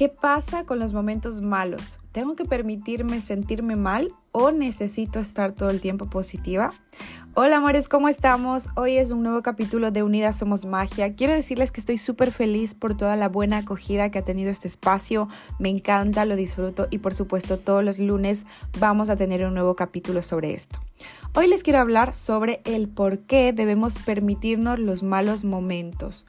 ¿Qué pasa con los momentos malos? ¿Tengo que permitirme sentirme mal o necesito estar todo el tiempo positiva? Hola amores, ¿cómo estamos? Hoy es un nuevo capítulo de Unidas Somos Magia. Quiero decirles que estoy súper feliz por toda la buena acogida que ha tenido este espacio. Me encanta, lo disfruto y por supuesto todos los lunes vamos a tener un nuevo capítulo sobre esto. Hoy les quiero hablar sobre el por qué debemos permitirnos los malos momentos.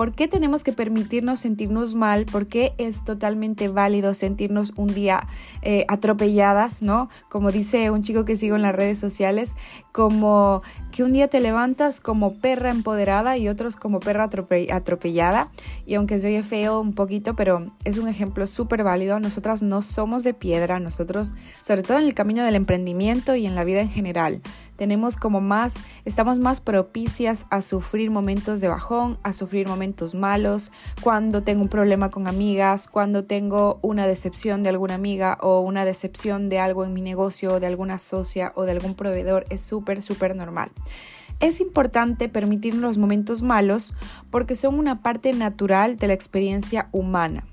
¿Por qué tenemos que permitirnos sentirnos mal? ¿Por qué es totalmente válido sentirnos un día eh, atropelladas, ¿no? Como dice un chico que sigo en las redes sociales, como que un día te levantas como perra empoderada y otros como perra atropellada. Y aunque se oye feo un poquito, pero es un ejemplo súper válido. Nosotras no somos de piedra, nosotros, sobre todo en el camino del emprendimiento y en la vida en general, tenemos como más, estamos más propicias a sufrir momentos de bajón, a sufrir momentos malos, cuando tengo un problema con amigas, cuando tengo una decepción de alguna amiga o una decepción de algo en mi negocio, de alguna socia o de algún proveedor, es súper, súper normal. Es importante permitirnos los momentos malos porque son una parte natural de la experiencia humana.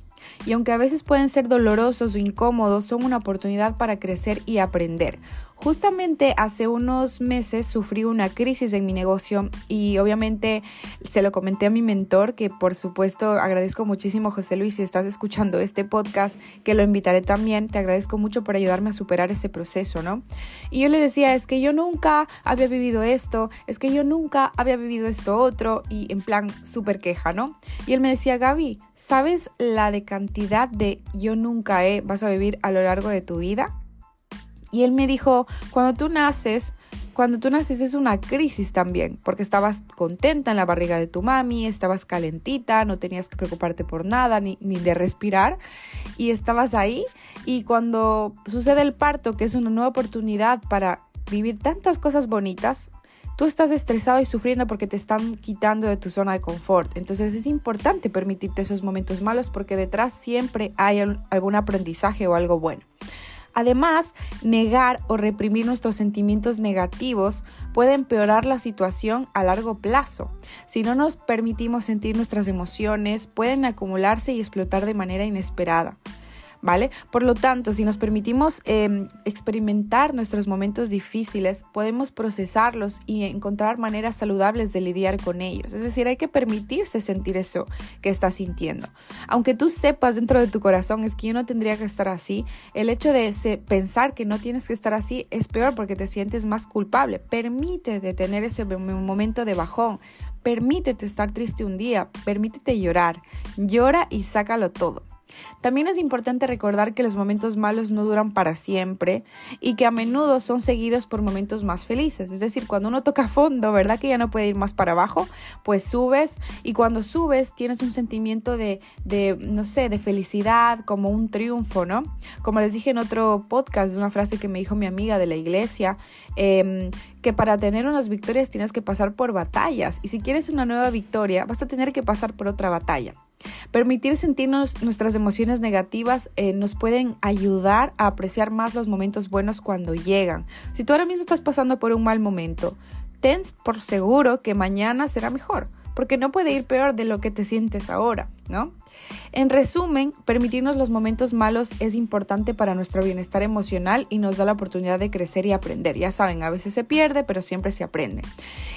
Y aunque a veces pueden ser dolorosos o incómodos, son una oportunidad para crecer y aprender. Justamente hace unos meses sufrí una crisis en mi negocio y obviamente se lo comenté a mi mentor, que por supuesto agradezco muchísimo José Luis si estás escuchando este podcast, que lo invitaré también, te agradezco mucho por ayudarme a superar ese proceso, ¿no? Y yo le decía, es que yo nunca había vivido esto, es que yo nunca había vivido esto otro y en plan súper queja, ¿no? Y él me decía, Gaby, ¿sabes la de cantidad de yo nunca he vas a vivir a lo largo de tu vida? Y él me dijo, cuando tú naces, cuando tú naces es una crisis también, porque estabas contenta en la barriga de tu mami, estabas calentita, no tenías que preocuparte por nada, ni, ni, de respirar, y estabas ahí. Y cuando sucede el parto, que es una nueva oportunidad para vivir tantas cosas bonitas, tú estás estresado y sufriendo porque te están quitando de tu zona de confort. Entonces es importante permitirte esos momentos malos porque detrás siempre hay algún aprendizaje o algo bueno. Además, negar o reprimir nuestros sentimientos negativos puede empeorar la situación a largo plazo. Si no nos permitimos sentir nuestras emociones, pueden acumularse y explotar de manera inesperada. Por lo tanto, si nos permitimos em, experimentar nuestros momentos difíciles, podemos procesarlos y encontrar maneras saludables de lidiar con ellos. Es decir, hay que permitirse sentir eso que estás sintiendo. Aunque tú sepas dentro de tu corazón es que yo no tendría que estar así, el hecho de pensar que no tienes que estar así es peor porque te sientes más culpable. Permítete tener ese momento de bajón. Permítete estar triste un día, permítete llorar. Llora y sácalo todo. También es importante recordar que los momentos malos no duran para siempre y que a menudo son seguidos por momentos más felices. Es decir, cuando uno toca fondo, ¿verdad? Que ya no puede ir más para abajo, pues subes y cuando subes tienes un sentimiento de, de no sé, de felicidad, como un triunfo, ¿no? Como les dije en otro podcast, una frase que me dijo mi amiga de la iglesia, em, que para tener unas victorias tienes que pasar por batallas y si quieres una nueva victoria vas a tener que pasar por otra batalla. Permitir sentirnos nuestras emociones negativas eh, nos pueden ayudar a apreciar más los momentos buenos cuando llegan. Si tú ahora mismo estás pasando por un mal momento, ten por seguro que mañana será mejor porque no puede ir peor de lo que te sientes ahora, ¿no? En resumen, permitirnos los momentos malos es importante para nuestro bienestar emocional y nos da la oportunidad de crecer y aprender. Ya saben, a veces se pierde, pero siempre se aprende.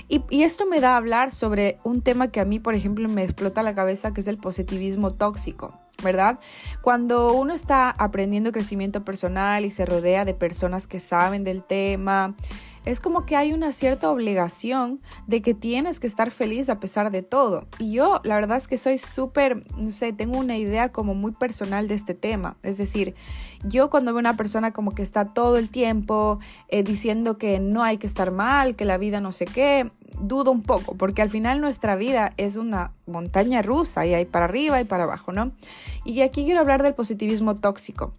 Y, y esto me da a hablar sobre un tema que a mí, por ejemplo, me explota la cabeza, que es el positivismo tóxico. ¿verdad? Cuando uno está aprendiendo crecimiento personal y se rodea de personas que saben del tema, es como que hay una cierta obligación de que tienes que estar feliz a pesar de todo. Y yo la verdad es que soy súper, no sé, tengo una idea como muy personal de este tema. Es decir, yo cuando veo una persona como que está todo el tiempo eh, diciendo que no hay que estar mal, que la vida no sé qué, dudo un poco, porque al final nuestra vida es una montaña rusa y hay para arriba y para abajo, ¿no? Y aquí quiero hablar del positivismo tóxico,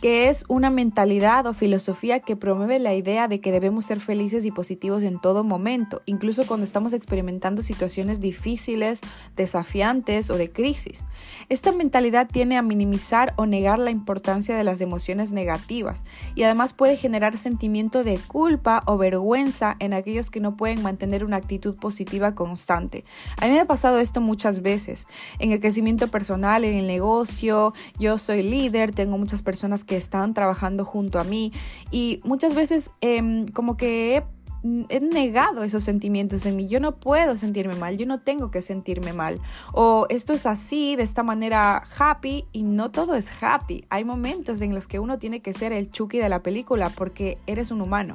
que es una mentalidad o filosofía que promueve la idea de que debemos ser felices y positivos en todo momento, incluso cuando estamos experimentando situaciones difíciles, desafiantes o de crisis. Esta mentalidad tiene a minimizar o negar la importancia de las emociones negativas y además puede generar sentimiento de culpa o vergüenza en aquellos que no pueden mantener una actitud positiva constante. A mí me ha pasado esto muchas veces en el crecimiento personal, en el negocio. Yo soy líder, tengo muchas personas que están trabajando junto a mí y muchas veces em, como que he negado esos sentimientos en mí. Yo no puedo sentirme mal, yo no tengo que sentirme mal. O esto es así, de esta manera happy, y no todo es happy. Hay momentos en los que uno tiene que ser el Chucky de la película porque eres un humano.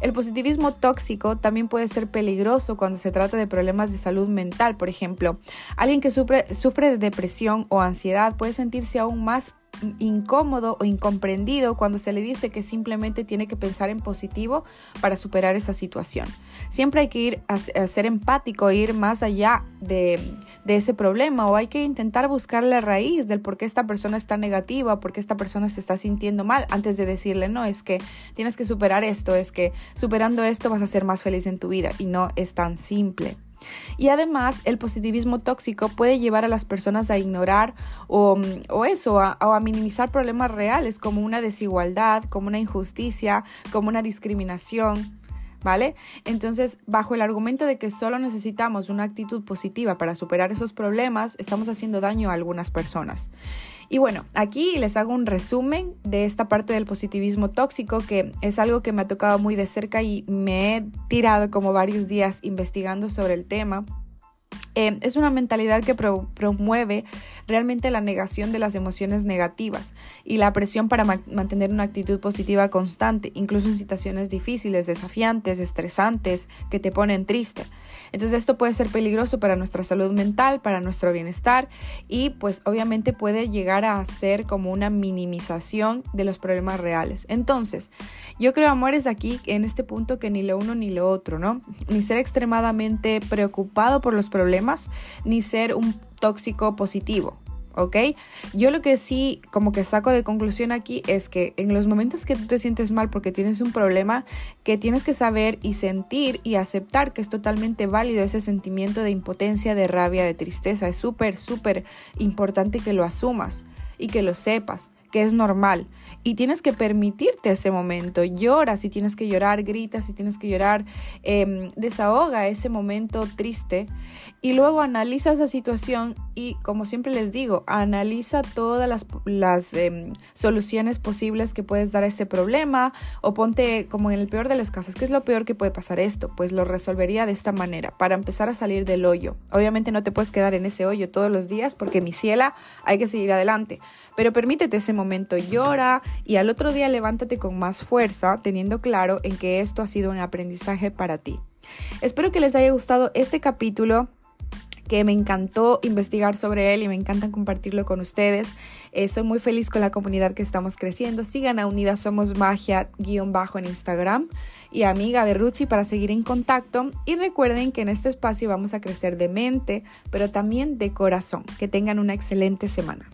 El positivismo tóxico también puede ser peligroso cuando se trata de problemas de salud mental, por ejemplo. Alguien que sufre, de depresión o ansiedad puede sentirse aún más incómodo o incomprendido cuando se le dice que simplemente tiene que pensar en positivo para superar esa situación. Siempre hay que ir a, ser empático, ir más allá de, de, ese problema o hay que intentar buscar la raíz del por qué esta persona está negativa, por qué esta persona se está sintiendo mal antes de decirle, no, es que tienes que superar esto, es que superando esto vas a ser más feliz en tu vida y no es tan simple. Y además, el positivismo tóxico puede llevar a las personas a ignorar o, eso, a, o a minimizar problemas reales como una desigualdad, como una injusticia, como una discriminación. ¿Vale? Entonces, bajo el argumento de que solo necesitamos una actitud positiva para superar esos problemas, estamos haciendo daño a algunas personas. Y bueno, aquí les hago un resumen de esta parte del positivismo tóxico, que es algo que me ha tocado muy de cerca y me he tirado como varios días investigando sobre el tema. Eh, es una mentalidad que promueve realmente la negación de las emociones negativas y la presión para mantener una actitud positiva constante, incluso en situaciones difíciles, desafiantes, estresantes, que te ponen triste. Entonces esto puede ser peligroso para nuestra salud mental, para nuestro bienestar y pues obviamente puede llegar a ser como una minimización de los problemas reales. Entonces, yo creo, amores, aquí en este punto que ni lo uno ni lo otro, ¿no? Ni ser extremadamente preocupado por los problemas, ni ser un tóxico positivo. ¿ok? Yo lo que sí como que saco de conclusión aquí es que en los momentos que tú te sientes mal porque tienes un problema, que tienes que saber y sentir y aceptar que es totalmente válido ese sentimiento de impotencia, de rabia, de tristeza. Es súper, súper importante que lo asumas y que lo sepas que es normal. Y tienes que permitirte ese momento. Llora si tienes que llorar, grita si tienes que llorar, em, desahoga ese momento triste y luego analiza esa situación y como siempre les digo, analiza todas las, em, soluciones posibles que puedes dar a ese problema o ponte como en el peor de los casos, ¿qué es lo peor que puede pasar esto? Pues lo resolvería de esta manera, para empezar a salir del hoyo. Obviamente no te puedes quedar en ese hoyo todos los días porque mi ciela hay que seguir adelante, pero permítete ese momento momento llora y al otro día levántate con más fuerza, teniendo claro en que esto ha sido un aprendizaje para ti. Espero que les haya gustado este capítulo que me encantó investigar sobre él y me encanta compartirlo con ustedes. Eh, soy muy feliz con la comunidad que estamos creciendo. Sigan a Unidas Somos Magia guion bajo en Instagram y amiga de Ruchi para seguir en contacto. Y recuerden que en este espacio vamos a crecer de mente, pero también de corazón. Que tengan una excelente semana.